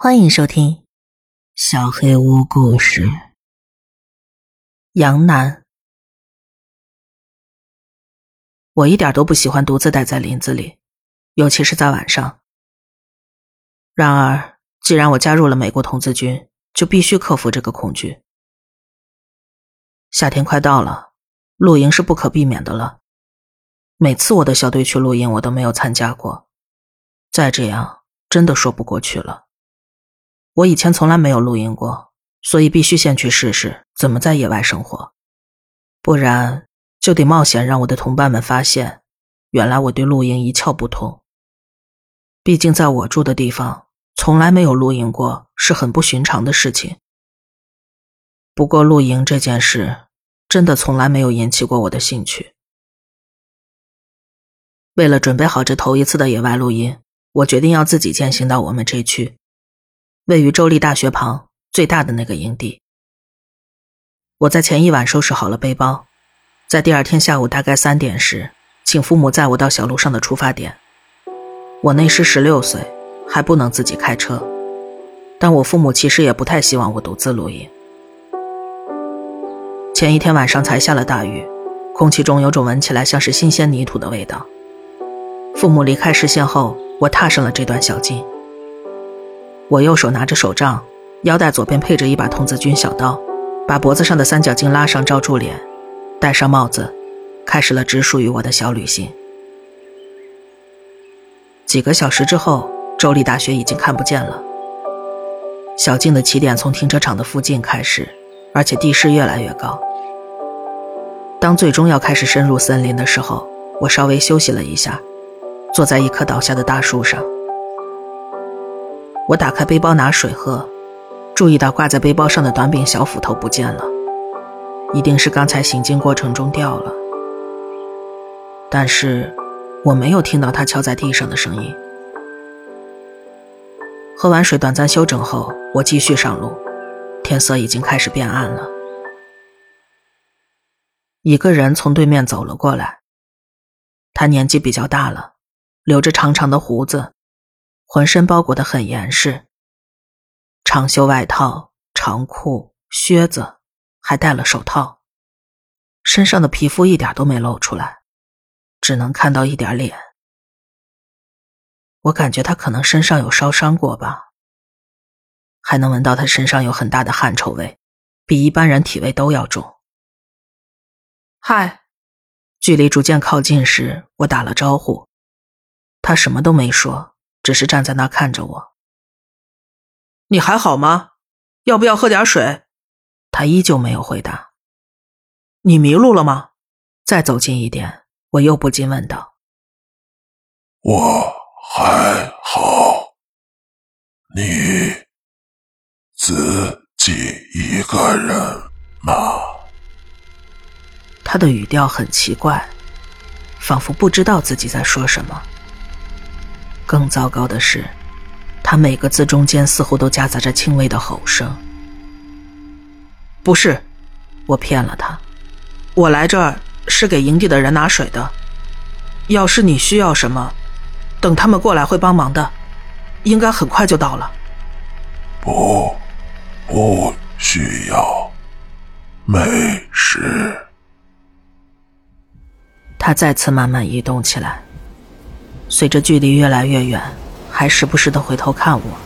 欢迎收听《小黑屋故事》。杨楠，我一点都不喜欢独自待在林子里，尤其是在晚上。然而，既然我加入了美国童子军，就必须克服这个恐惧。夏天快到了，露营是不可避免的了。每次我的小队去露营，我都没有参加过。再这样，真的说不过去了。我以前从来没有露营过，所以必须先去试试怎么在野外生活，不然就得冒险让我的同伴们发现，原来我对露营一窍不通。毕竟在我住的地方，从来没有露营过，是很不寻常的事情。不过露营这件事，真的从来没有引起过我的兴趣。为了准备好这头一次的野外露营，我决定要自己践行到我们这区。位于州立大学旁最大的那个营地，我在前一晚收拾好了背包，在第二天下午大概三点时，请父母载我到小路上的出发点。我那时十六岁，还不能自己开车，但我父母其实也不太希望我独自露营。前一天晚上才下了大雨，空气中有种闻起来像是新鲜泥土的味道。父母离开视线后，我踏上了这段小径。我右手拿着手杖，腰带左边配着一把童子军小刀，把脖子上的三角巾拉上罩住脸，戴上帽子，开始了只属于我的小旅行。几个小时之后，州立大学已经看不见了。小径的起点从停车场的附近开始，而且地势越来越高。当最终要开始深入森林的时候，我稍微休息了一下，坐在一棵倒下的大树上。我打开背包拿水喝，注意到挂在背包上的短柄小斧头不见了，一定是刚才行进过程中掉了。但是我没有听到它敲在地上的声音。喝完水短暂休整后，我继续上路，天色已经开始变暗了。一个人从对面走了过来，他年纪比较大了，留着长长的胡子。浑身包裹得很严实，长袖外套、长裤、靴子，还戴了手套，身上的皮肤一点都没露出来，只能看到一点脸。我感觉他可能身上有烧伤过吧，还能闻到他身上有很大的汗臭味，比一般人体味都要重。嗨，距离逐渐靠近时，我打了招呼，他什么都没说。只是站在那看着我。你还好吗？要不要喝点水？他依旧没有回答。你迷路了吗？再走近一点，我又不禁问道。我还好。你自己一个人吗？他的语调很奇怪，仿佛不知道自己在说什么。更糟糕的是，他每个字中间似乎都夹杂着轻微的吼声。不是，我骗了他，我来这儿是给营地的人拿水的。要是你需要什么，等他们过来会帮忙的，应该很快就到了。不，不需要，没事。他再次慢慢移动起来。随着距离越来越远，还时不时的回头看我。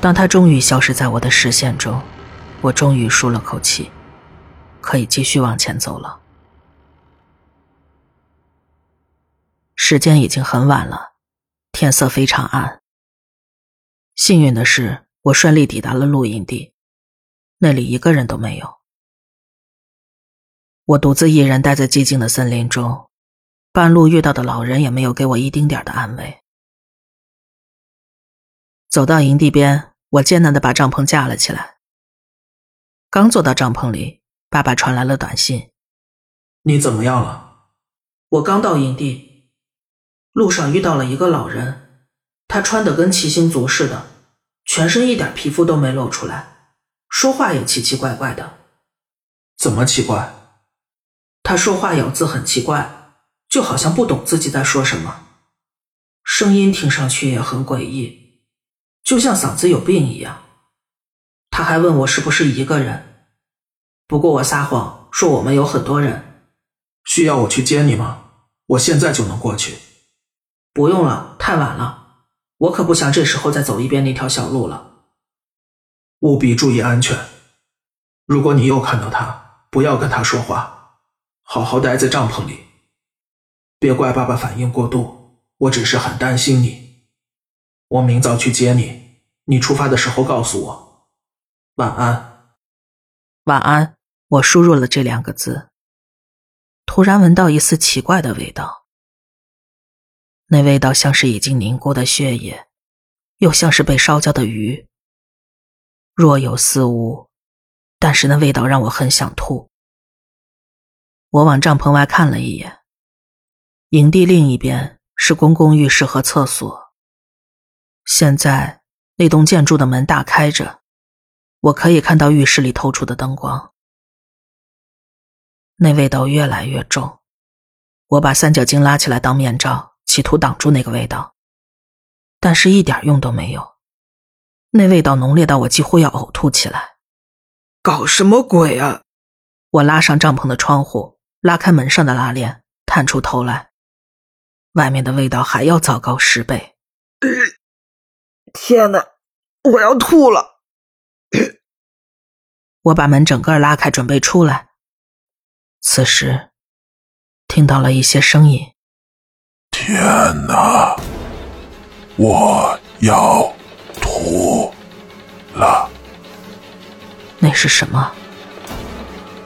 当他终于消失在我的视线中，我终于舒了口气，可以继续往前走了。时间已经很晚了，天色非常暗。幸运的是，我顺利抵达了露营地，那里一个人都没有。我独自一人待在寂静的森林中。半路遇到的老人也没有给我一丁点的安慰。走到营地边，我艰难的把帐篷架了起来。刚坐到帐篷里，爸爸传来了短信：“你怎么样了？”我刚到营地，路上遇到了一个老人，他穿的跟骑行族似的，全身一点皮肤都没露出来，说话也奇奇怪怪的。怎么奇怪？他说话咬字很奇怪。就好像不懂自己在说什么，声音听上去也很诡异，就像嗓子有病一样。他还问我是不是一个人，不过我撒谎说我们有很多人。需要我去接你吗？我现在就能过去。不用了，太晚了，我可不想这时候再走一遍那条小路了。务必注意安全。如果你又看到他，不要跟他说话，好好待在帐篷里。别怪爸爸反应过度，我只是很担心你。我明早去接你，你出发的时候告诉我。晚安，晚安。我输入了这两个字，突然闻到一丝奇怪的味道，那味道像是已经凝固的血液，又像是被烧焦的鱼，若有似无，但是那味道让我很想吐。我往帐篷外看了一眼。营地另一边是公共浴室和厕所。现在那栋建筑的门大开着，我可以看到浴室里透出的灯光。那味道越来越重，我把三角巾拉起来当面罩，企图挡住那个味道，但是一点用都没有。那味道浓烈到我几乎要呕吐起来。搞什么鬼啊！我拉上帐篷的窗户，拉开门上的拉链，探出头来。外面的味道还要糟糕十倍。天哪，我要吐了！我把门整个拉开，准备出来。此时，听到了一些声音。天哪，我要吐了！那是什么？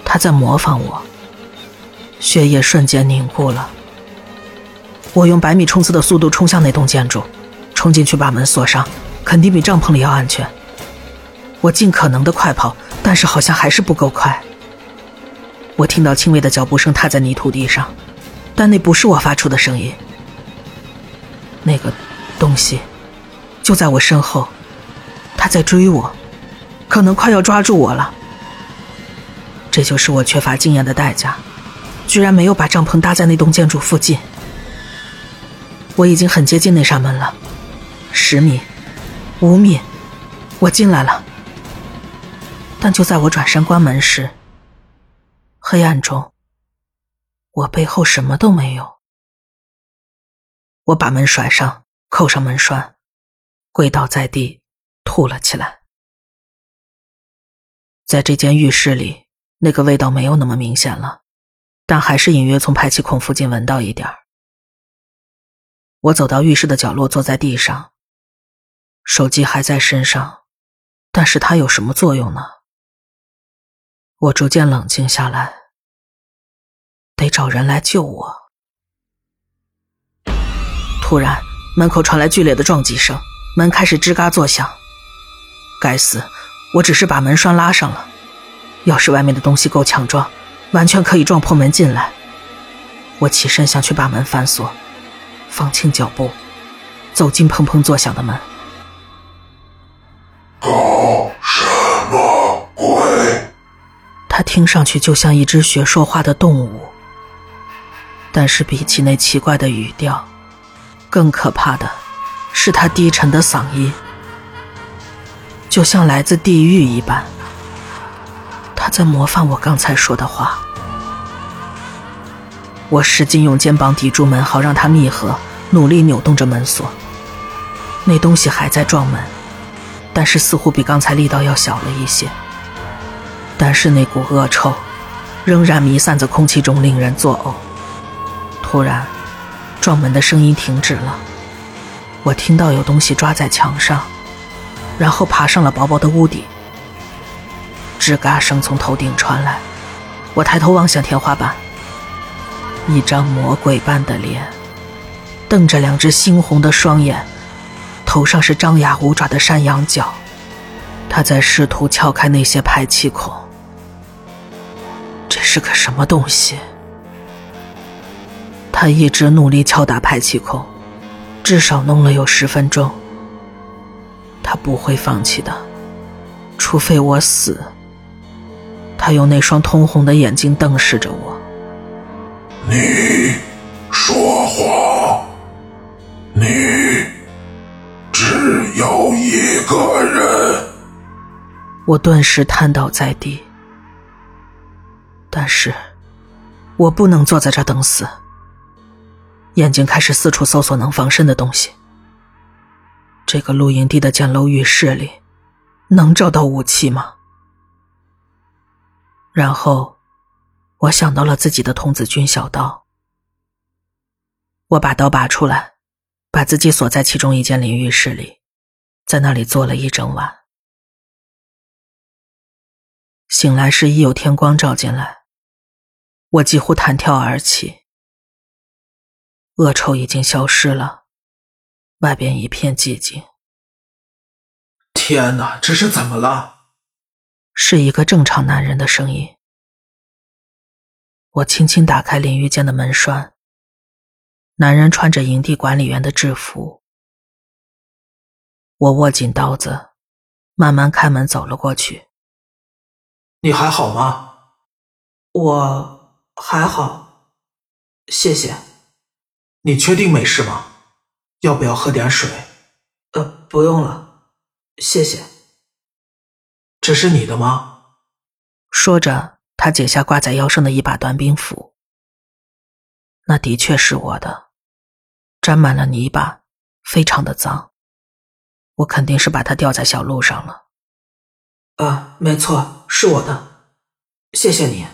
他在模仿我。血液瞬间凝固了。我用百米冲刺的速度冲向那栋建筑，冲进去把门锁上，肯定比帐篷里要安全。我尽可能的快跑，但是好像还是不够快。我听到轻微的脚步声踏在泥土地上，但那不是我发出的声音。那个东西就在我身后，他在追我，可能快要抓住我了。这就是我缺乏经验的代价，居然没有把帐篷搭在那栋建筑附近。我已经很接近那扇门了，十米，五米，我进来了。但就在我转身关门时，黑暗中，我背后什么都没有。我把门甩上，扣上门栓，跪倒在地，吐了起来。在这间浴室里，那个味道没有那么明显了，但还是隐约从排气孔附近闻到一点儿。我走到浴室的角落，坐在地上。手机还在身上，但是它有什么作用呢？我逐渐冷静下来，得找人来救我。突然，门口传来剧烈的撞击声，门开始吱嘎作响。该死！我只是把门栓拉上了，要是外面的东西够强壮，完全可以撞破门进来。我起身想去把门反锁。放轻脚步，走进砰砰作响的门。搞什么鬼？它听上去就像一只学说话的动物，但是比起那奇怪的语调，更可怕的是他低沉的嗓音，就像来自地狱一般。他在模仿我刚才说的话。我使劲用肩膀抵住门，好让它密合，努力扭动着门锁。那东西还在撞门，但是似乎比刚才力道要小了一些。但是那股恶臭仍然弥散在空气中，令人作呕。突然，撞门的声音停止了。我听到有东西抓在墙上，然后爬上了薄薄的屋顶。吱嘎声从头顶传来，我抬头望向天花板。一张魔鬼般的脸，瞪着两只猩红的双眼，头上是张牙舞爪的山羊角。他在试图撬开那些排气孔。这是个什么东西？他一直努力敲打排气孔，至少弄了有十分钟。他不会放弃的，除非我死。他用那双通红的眼睛瞪视着我。你说谎，你只有一个人。我顿时瘫倒在地。但是，我不能坐在这等死。眼睛开始四处搜索能防身的东西。这个露营地的简陋浴室里，能找到武器吗？然后，我想到了自己的童子军小刀。我把刀拔出来，把自己锁在其中一间淋浴室里，在那里坐了一整晚。醒来时已有天光照进来，我几乎弹跳而起。恶臭已经消失了，外边一片寂静。天哪，这是怎么了？是一个正常男人的声音。我轻轻打开淋浴间的门栓。男人穿着营地管理员的制服。我握紧刀子，慢慢开门走了过去。你还好吗？我还好，谢谢。你确定没事吗？要不要喝点水？呃，不用了，谢谢。这是你的吗？说着，他解下挂在腰上的一把短柄斧。那的确是我的，沾满了泥巴，非常的脏。我肯定是把它掉在小路上了。啊，没错，是我的。谢谢你。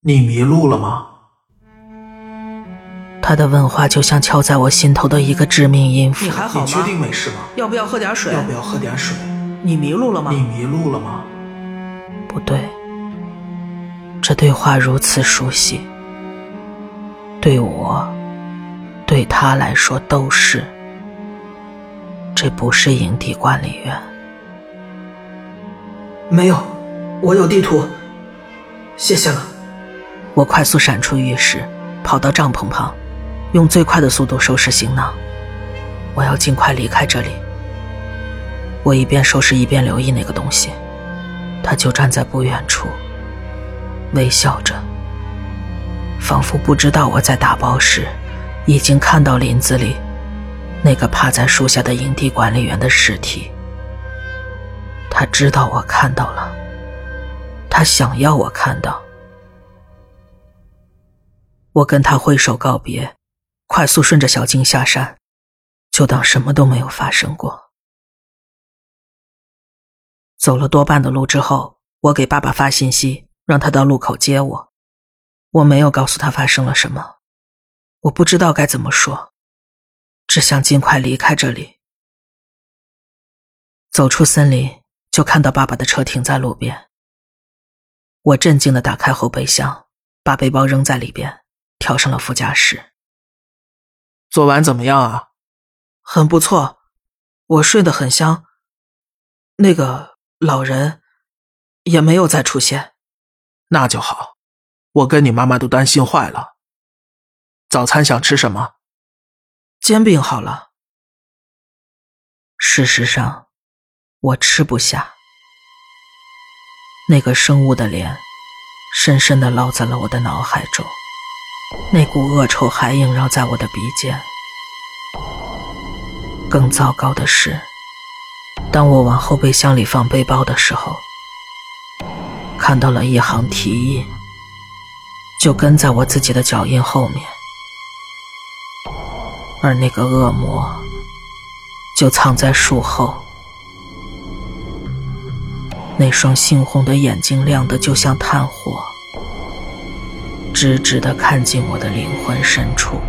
你迷路了吗？他的问话就像敲在我心头的一个致命音符。你还好吗？你确定没事吗？要不要喝点水？要不要喝点水？你迷路了吗？你迷路了吗？不对，这对话如此熟悉，对我，对他来说都是。这不是营地管理员。没有，我有地图。谢谢了。我快速闪出浴室，跑到帐篷旁。用最快的速度收拾行囊，我要尽快离开这里。我一边收拾一边留意那个东西，它就站在不远处，微笑着，仿佛不知道我在打包时已经看到林子里那个趴在树下的营地管理员的尸体。他知道我看到了，他想要我看到。我跟他挥手告别。快速顺着小径下山，就当什么都没有发生过。走了多半的路之后，我给爸爸发信息，让他到路口接我。我没有告诉他发生了什么，我不知道该怎么说，只想尽快离开这里。走出森林，就看到爸爸的车停在路边。我镇静的打开后备箱，把背包扔在里边，跳上了副驾驶。昨晚怎么样啊？很不错，我睡得很香。那个老人也没有再出现，那就好。我跟你妈妈都担心坏了。早餐想吃什么？煎饼好了。事实上，我吃不下。那个生物的脸，深深的烙在了我的脑海中。那股恶臭还萦绕在我的鼻尖。更糟糕的是，当我往后备箱里放背包的时候，看到了一行蹄印，就跟在我自己的脚印后面，而那个恶魔就藏在树后，那双猩红的眼睛亮得就像炭火。直直的看进我的灵魂深处。